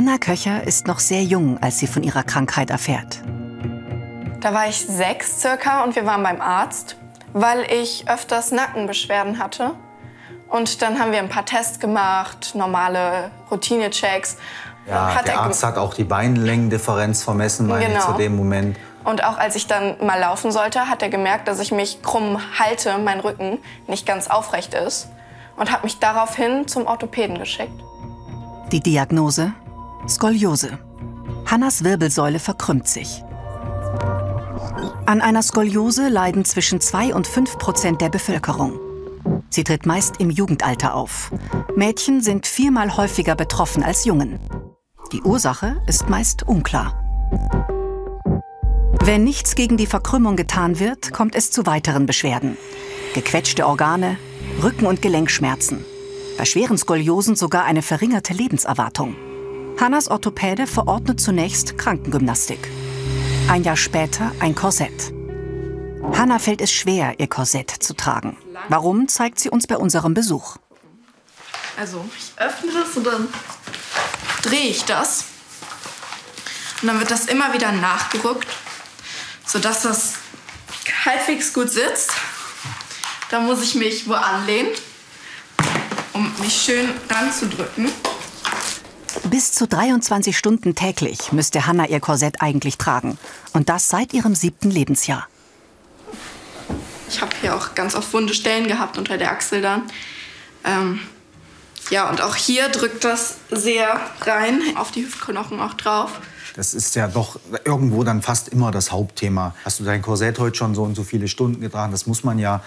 Hanna Köcher ist noch sehr jung, als sie von ihrer Krankheit erfährt. Da war ich sechs circa und wir waren beim Arzt, weil ich öfters Nackenbeschwerden hatte. Und dann haben wir ein paar Tests gemacht, normale Routinechecks. Ja, hat der Arzt hat auch die Beinlängendifferenz vermessen, meine genau. ich, zu dem Moment. Und auch als ich dann mal laufen sollte, hat er gemerkt, dass ich mich krumm halte, mein Rücken nicht ganz aufrecht ist. Und hat mich daraufhin zum Orthopäden geschickt. Die Diagnose? Skoliose. Hannas Wirbelsäule verkrümmt sich. An einer Skoliose leiden zwischen 2 und 5 Prozent der Bevölkerung. Sie tritt meist im Jugendalter auf. Mädchen sind viermal häufiger betroffen als Jungen. Die Ursache ist meist unklar. Wenn nichts gegen die Verkrümmung getan wird, kommt es zu weiteren Beschwerden. Gequetschte Organe, Rücken- und Gelenkschmerzen. Bei schweren Skoliosen sogar eine verringerte Lebenserwartung. Hannas Orthopäde verordnet zunächst Krankengymnastik. Ein Jahr später ein Korsett. Hanna fällt es schwer, ihr Korsett zu tragen. Warum, zeigt sie uns bei unserem Besuch. Also, ich öffne das und dann drehe ich das. Und dann wird das immer wieder nachgerückt, sodass das halbwegs gut sitzt. Da muss ich mich wo anlehnen, um mich schön ranzudrücken. Bis zu 23 Stunden täglich müsste Hanna ihr Korsett eigentlich tragen. Und das seit ihrem siebten Lebensjahr. Ich habe hier auch ganz oft wunde Stellen gehabt unter der Achsel dann. Ähm, ja, und auch hier drückt das sehr rein, auf die Hüftknochen auch drauf. Das ist ja doch irgendwo dann fast immer das Hauptthema. Hast du dein Korsett heute schon so und so viele Stunden getragen? Das muss man ja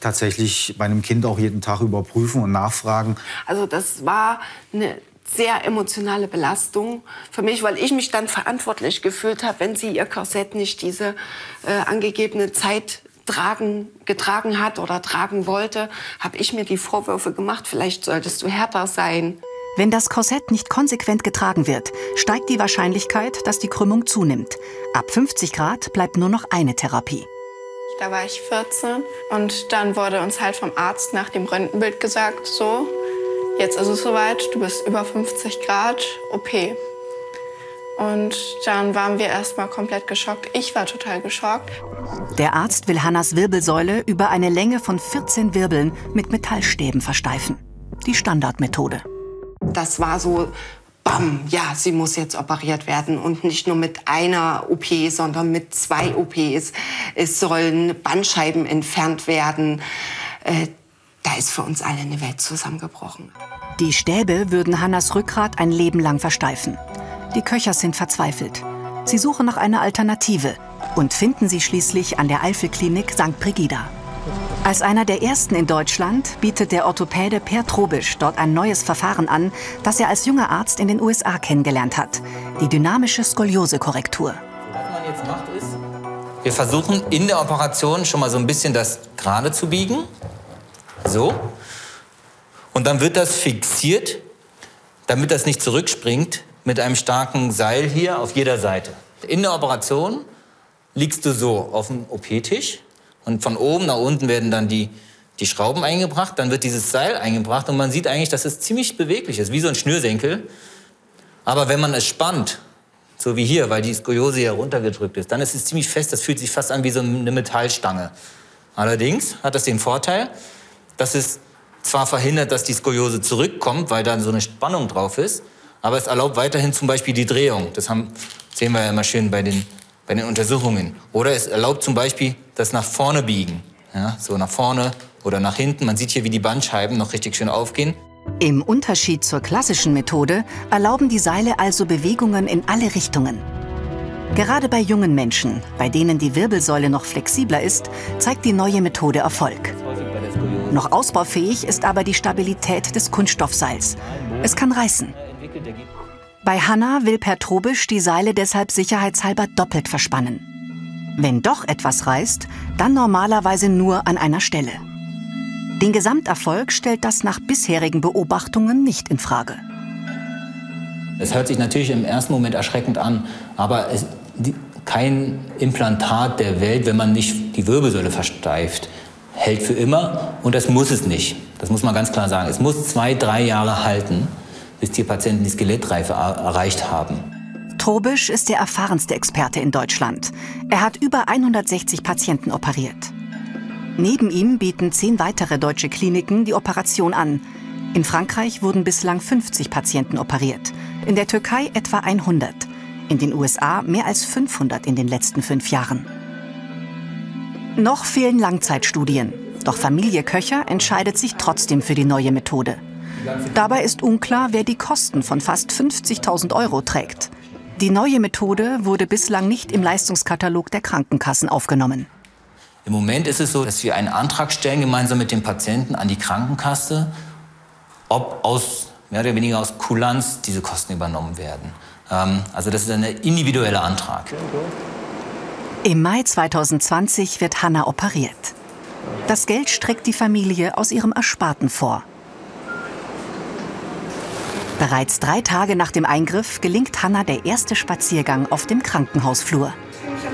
tatsächlich bei einem Kind auch jeden Tag überprüfen und nachfragen. Also das war eine sehr emotionale Belastung für mich, weil ich mich dann verantwortlich gefühlt habe, wenn sie ihr Korsett nicht diese äh, angegebene Zeit tragen, getragen hat oder tragen wollte, habe ich mir die Vorwürfe gemacht, vielleicht solltest du härter sein. Wenn das Korsett nicht konsequent getragen wird, steigt die Wahrscheinlichkeit, dass die Krümmung zunimmt. Ab 50 Grad bleibt nur noch eine Therapie. Da war ich 14 und dann wurde uns halt vom Arzt nach dem Röntgenbild gesagt, so, jetzt ist es soweit, du bist über 50 Grad, OP. Und dann waren wir erstmal komplett geschockt. Ich war total geschockt. Der Arzt will Hannas Wirbelsäule über eine Länge von 14 Wirbeln mit Metallstäben versteifen. Die Standardmethode. Das war so, bam, ja, sie muss jetzt operiert werden. Und nicht nur mit einer OP, sondern mit zwei OPs. Es sollen Bandscheiben entfernt werden. Äh, da ist für uns alle eine Welt zusammengebrochen. Die Stäbe würden Hannas Rückgrat ein Leben lang versteifen. Die Köchers sind verzweifelt. Sie suchen nach einer Alternative und finden sie schließlich an der Eifelklinik St. Brigida. Als einer der ersten in Deutschland bietet der Orthopäde Per Trobisch dort ein neues Verfahren an, das er als junger Arzt in den USA kennengelernt hat. Die dynamische Skoliosekorrektur. Was man jetzt macht ist, wir versuchen in der Operation schon mal so ein bisschen das gerade zu biegen. So. Und dann wird das fixiert, damit das nicht zurückspringt, mit einem starken Seil hier auf jeder Seite. In der Operation liegst du so auf dem OP-Tisch und von oben nach unten werden dann die, die Schrauben eingebracht, dann wird dieses Seil eingebracht und man sieht eigentlich, dass es ziemlich beweglich ist, wie so ein Schnürsenkel. Aber wenn man es spannt, so wie hier, weil die Skoliose hier runtergedrückt ist, dann ist es ziemlich fest, das fühlt sich fast an wie so eine Metallstange. Allerdings hat das den Vorteil, dass es zwar verhindert, dass die Skoliose zurückkommt, weil da so eine Spannung drauf ist, aber es erlaubt weiterhin zum Beispiel die Drehung. Das haben, sehen wir ja immer schön bei den, bei den Untersuchungen. Oder es erlaubt zum Beispiel das nach vorne biegen. Ja, so nach vorne oder nach hinten. Man sieht hier, wie die Bandscheiben noch richtig schön aufgehen. Im Unterschied zur klassischen Methode erlauben die Seile also Bewegungen in alle Richtungen. Gerade bei jungen Menschen, bei denen die Wirbelsäule noch flexibler ist, zeigt die neue Methode Erfolg. Noch ausbaufähig ist aber die Stabilität des Kunststoffseils. Es kann reißen. Bei Hanna will Pertrobisch die Seile deshalb sicherheitshalber doppelt verspannen. Wenn doch etwas reißt, dann normalerweise nur an einer Stelle. Den Gesamterfolg stellt das nach bisherigen Beobachtungen nicht in Frage. Es hört sich natürlich im ersten Moment erschreckend an, aber es, die, kein Implantat der Welt, wenn man nicht die Wirbelsäule versteift, hält für immer und das muss es nicht. Das muss man ganz klar sagen. Es muss zwei, drei Jahre halten bis die Patienten die Skelettreife erreicht haben. Trobisch ist der erfahrenste Experte in Deutschland. Er hat über 160 Patienten operiert. Neben ihm bieten zehn weitere deutsche Kliniken die Operation an. In Frankreich wurden bislang 50 Patienten operiert, in der Türkei etwa 100, in den USA mehr als 500 in den letzten fünf Jahren. Noch fehlen Langzeitstudien, doch Familie Köcher entscheidet sich trotzdem für die neue Methode. Dabei ist unklar, wer die Kosten von fast 50.000 Euro trägt. Die neue Methode wurde bislang nicht im Leistungskatalog der Krankenkassen aufgenommen. Im Moment ist es so, dass wir einen Antrag stellen, gemeinsam mit dem Patienten an die Krankenkasse, ob aus mehr oder weniger aus Kulanz diese Kosten übernommen werden. Ähm, also das ist ein individueller Antrag. Im Mai 2020 wird Hanna operiert. Das Geld streckt die Familie aus ihrem Ersparten vor. Bereits drei Tage nach dem Eingriff gelingt Hanna der erste Spaziergang auf dem Krankenhausflur.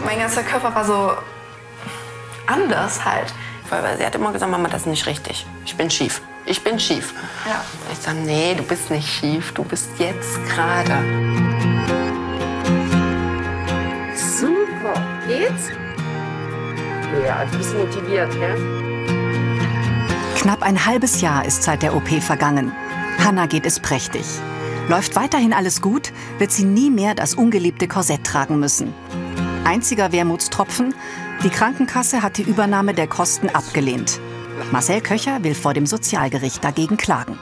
Mein ganzer Körper war so anders halt. Weil sie hat immer gesagt, Mama, das ist nicht richtig. Ich bin schief. Ich bin schief. Ja. Ich sage, nee, du bist nicht schief. Du bist jetzt gerade. Geht's? Ja, du bist motiviert, ja? Knapp ein halbes Jahr ist seit der OP vergangen. Hanna geht es prächtig. Läuft weiterhin alles gut, wird sie nie mehr das ungeliebte Korsett tragen müssen. Einziger Wermutstropfen, die Krankenkasse hat die Übernahme der Kosten abgelehnt. Marcel Köcher will vor dem Sozialgericht dagegen klagen.